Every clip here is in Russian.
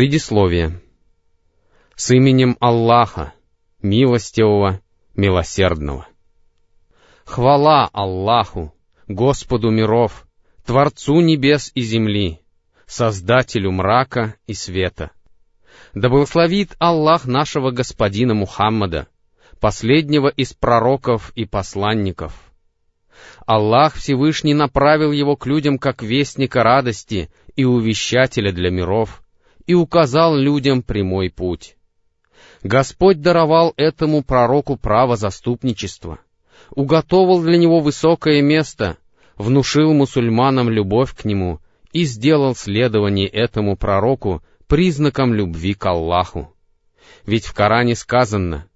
Предисловие. С именем Аллаха, милостивого, милосердного. Хвала Аллаху, Господу миров, Творцу небес и земли, Создателю мрака и света. Да благословит Аллах нашего Господина Мухаммада, последнего из пророков и посланников. Аллах Всевышний направил его к людям как вестника радости и увещателя для миров, и указал людям прямой путь. Господь даровал этому пророку право заступничества, уготовил для него высокое место, внушил мусульманам любовь к нему и сделал следование этому пророку признаком любви к Аллаху. Ведь в Коране сказано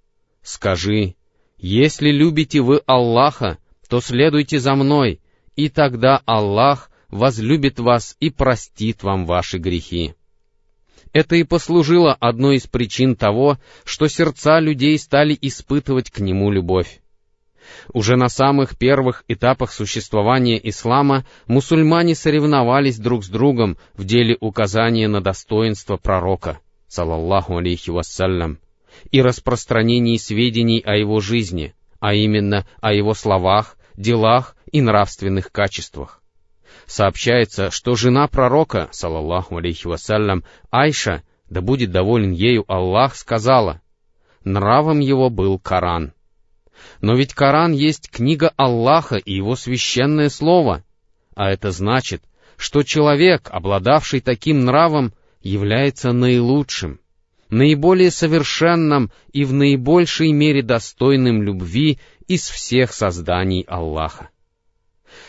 «Скажи, если любите вы Аллаха, то следуйте за мной, и тогда Аллах возлюбит вас и простит вам ваши грехи». Это и послужило одной из причин того, что сердца людей стали испытывать к нему любовь. Уже на самых первых этапах существования ислама мусульмане соревновались друг с другом в деле указания на достоинство пророка, салаллаху алейхи вассалям, и распространении сведений о его жизни, а именно о его словах, делах и нравственных качествах сообщается, что жена пророка, салаллаху алейхи вассалям, Айша, да будет доволен ею Аллах, сказала, нравом его был Коран. Но ведь Коран есть книга Аллаха и его священное слово, а это значит, что человек, обладавший таким нравом, является наилучшим, наиболее совершенным и в наибольшей мере достойным любви из всех созданий Аллаха.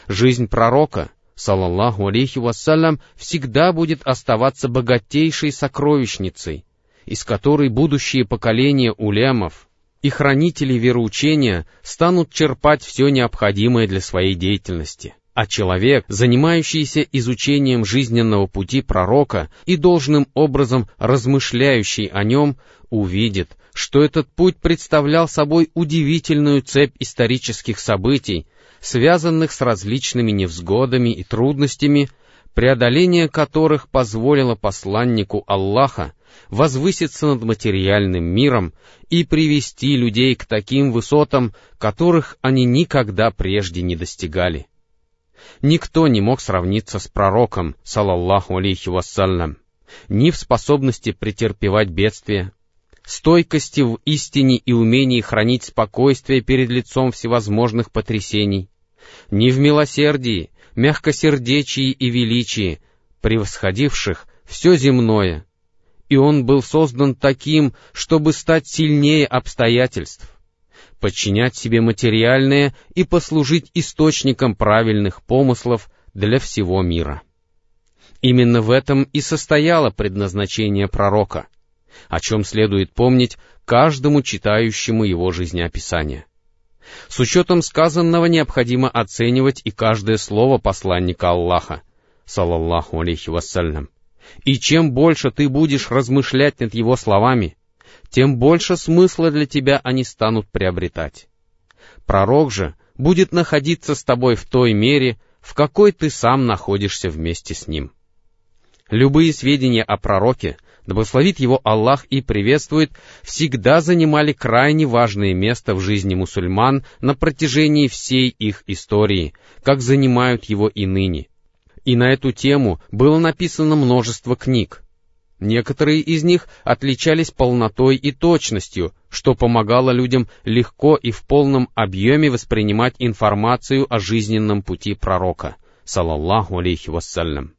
Жизнь пророка, салаллаху алейхи вассалям, всегда будет оставаться богатейшей сокровищницей, из которой будущие поколения улемов и хранителей вероучения станут черпать все необходимое для своей деятельности. А человек, занимающийся изучением жизненного пути пророка и должным образом размышляющий о нем, увидит, что этот путь представлял собой удивительную цепь исторических событий, связанных с различными невзгодами и трудностями, преодоление которых позволило посланнику Аллаха возвыситься над материальным миром и привести людей к таким высотам, которых они никогда прежде не достигали. Никто не мог сравниться с пророком, салаллаху алейхи вассалям, ни в способности претерпевать бедствия, стойкости в истине и умении хранить спокойствие перед лицом всевозможных потрясений, ни в милосердии, мягкосердечии и величии, превосходивших все земное, и он был создан таким, чтобы стать сильнее обстоятельств, подчинять себе материальное и послужить источником правильных помыслов для всего мира. Именно в этом и состояло предназначение пророка, о чем следует помнить каждому читающему его жизнеописание. С учетом сказанного необходимо оценивать и каждое слово посланника Аллаха, салаллаху алейхи вассалям. И чем больше ты будешь размышлять над его словами, тем больше смысла для тебя они станут приобретать. Пророк же будет находиться с тобой в той мере, в какой ты сам находишься вместе с ним. Любые сведения о пророке да благословит его Аллах и приветствует, всегда занимали крайне важное место в жизни мусульман на протяжении всей их истории, как занимают его и ныне. И на эту тему было написано множество книг. Некоторые из них отличались полнотой и точностью, что помогало людям легко и в полном объеме воспринимать информацию о жизненном пути пророка, салаллаху алейхи вассалям.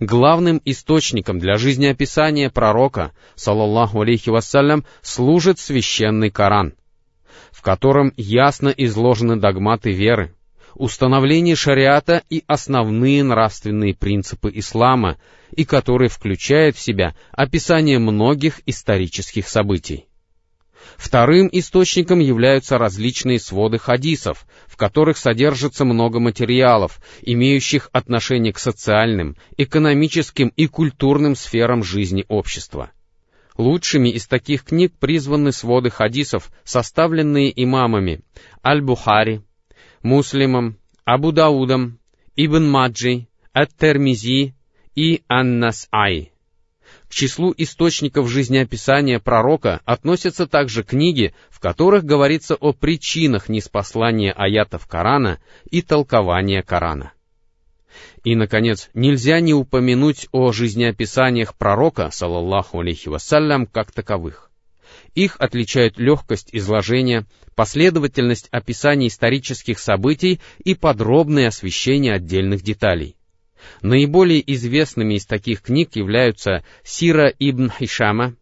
Главным источником для жизнеописания пророка, салаллаху алейхи вассалям, служит священный Коран, в котором ясно изложены догматы веры, установление шариата и основные нравственные принципы ислама, и который включает в себя описание многих исторических событий. Вторым источником являются различные своды хадисов, в которых содержится много материалов, имеющих отношение к социальным, экономическим и культурным сферам жизни общества. Лучшими из таких книг призваны своды хадисов, составленные имамами Аль-Бухари, Муслимом, Абу Даудом, Ибн Маджи, Ат-Термизи и Ан-Нас'ай. К числу источников жизнеописания пророка относятся также книги, в которых говорится о причинах неспослания аятов Корана и толкования Корана. И, наконец, нельзя не упомянуть о жизнеописаниях пророка, салаллаху алейхи вассалям, как таковых. Их отличают легкость изложения, последовательность описаний исторических событий и подробное освещение отдельных деталей. Наиболее известными из таких книг являются Сира ибн Хишама,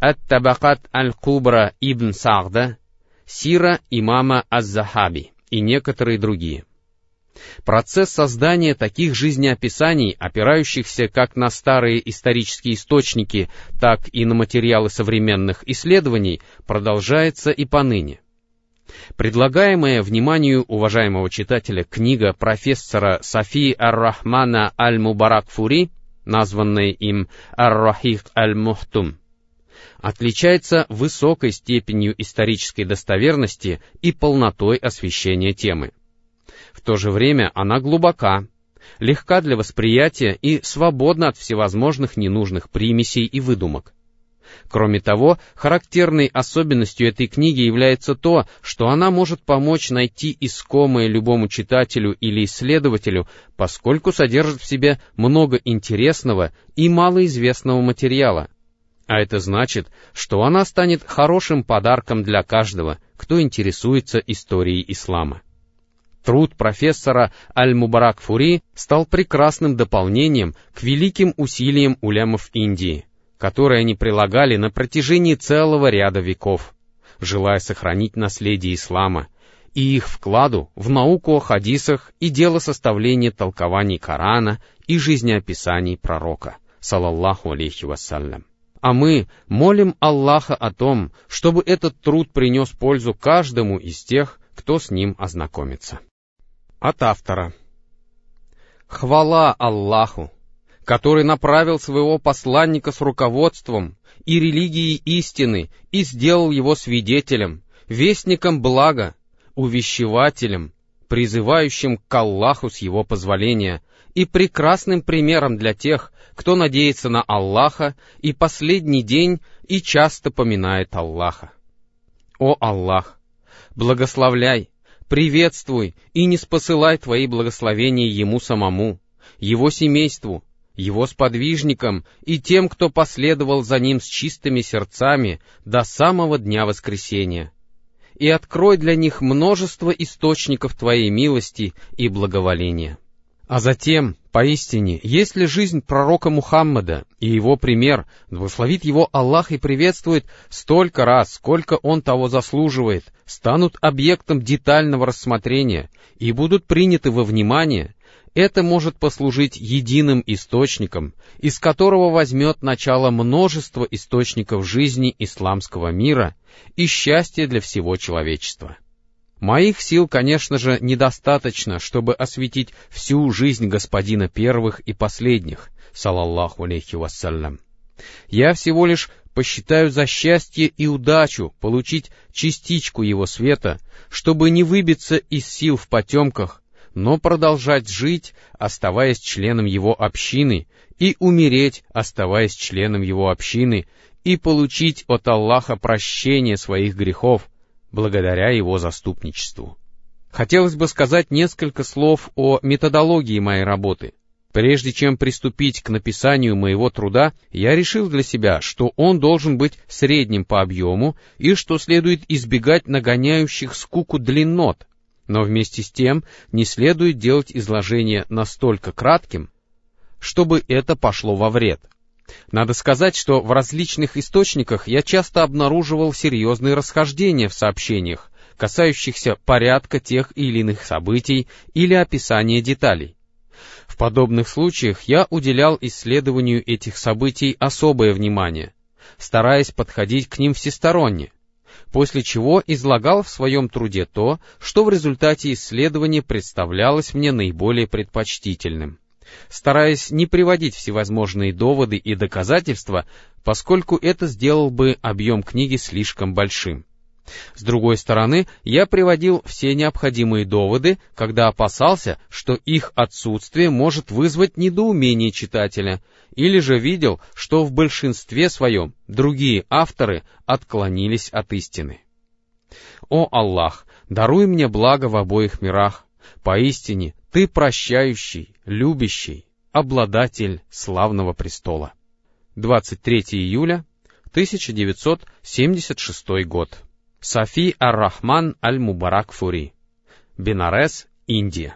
Ат-Табакат аль-Кубра ибн Сагда, Сира имама Аз-Захаби и некоторые другие. Процесс создания таких жизнеописаний, опирающихся как на старые исторические источники, так и на материалы современных исследований, продолжается и поныне. Предлагаемая вниманию уважаемого читателя книга профессора Софии Ар-Рахмана Аль-Мубарак-Фури, названная им Ар-Рахих Аль-Мухтум, отличается высокой степенью исторической достоверности и полнотой освещения темы. В то же время она глубока, легка для восприятия и свободна от всевозможных ненужных примесей и выдумок. Кроме того, характерной особенностью этой книги является то, что она может помочь найти искомое любому читателю или исследователю, поскольку содержит в себе много интересного и малоизвестного материала. А это значит, что она станет хорошим подарком для каждого, кто интересуется историей ислама. Труд профессора Аль-Мубарак Фури стал прекрасным дополнением к великим усилиям улямов Индии, которые они прилагали на протяжении целого ряда веков, желая сохранить наследие ислама и их вкладу в науку о хадисах и дело составления толкований Корана и жизнеописаний пророка, салаллаху алейхи вассалям. А мы молим Аллаха о том, чтобы этот труд принес пользу каждому из тех, кто с ним ознакомится. От автора. Хвала Аллаху, который направил своего посланника с руководством и религией истины и сделал его свидетелем, вестником блага, увещевателем, призывающим к Аллаху с его позволения и прекрасным примером для тех, кто надеется на Аллаха и последний день и часто поминает Аллаха. О Аллах, благословляй, приветствуй и не спосылай твои благословения ему самому, его семейству, его сподвижникам и тем, кто последовал за ним с чистыми сердцами до самого дня воскресения. И открой для них множество источников твоей милости и благоволения. А затем, поистине, если жизнь пророка Мухаммада и его пример благословит его Аллах и приветствует столько раз, сколько он того заслуживает, станут объектом детального рассмотрения и будут приняты во внимание, это может послужить единым источником, из которого возьмет начало множество источников жизни исламского мира и счастья для всего человечества. Моих сил, конечно же, недостаточно, чтобы осветить всю жизнь господина первых и последних, салаллаху алейхи вассалям. Я всего лишь посчитаю за счастье и удачу получить частичку его света, чтобы не выбиться из сил в потемках, но продолжать жить, оставаясь членом его общины, и умереть, оставаясь членом его общины, и получить от Аллаха прощение своих грехов, благодаря его заступничеству. Хотелось бы сказать несколько слов о методологии моей работы. Прежде чем приступить к написанию моего труда, я решил для себя, что он должен быть средним по объему и что следует избегать нагоняющих скуку длиннот, но вместе с тем не следует делать изложение настолько кратким, чтобы это пошло во вред — надо сказать, что в различных источниках я часто обнаруживал серьезные расхождения в сообщениях, касающихся порядка тех или иных событий или описания деталей. В подобных случаях я уделял исследованию этих событий особое внимание, стараясь подходить к ним всесторонне, после чего излагал в своем труде то, что в результате исследования представлялось мне наиболее предпочтительным стараясь не приводить всевозможные доводы и доказательства, поскольку это сделал бы объем книги слишком большим. С другой стороны, я приводил все необходимые доводы, когда опасался, что их отсутствие может вызвать недоумение читателя, или же видел, что в большинстве своем другие авторы отклонились от истины. О Аллах, даруй мне благо в обоих мирах. Поистине, Ты прощающий, любящий, обладатель славного престола. 23 июля 1976 год. Софи Ар-Рахман Аль-Мубарак Фури. Бенарес, Индия.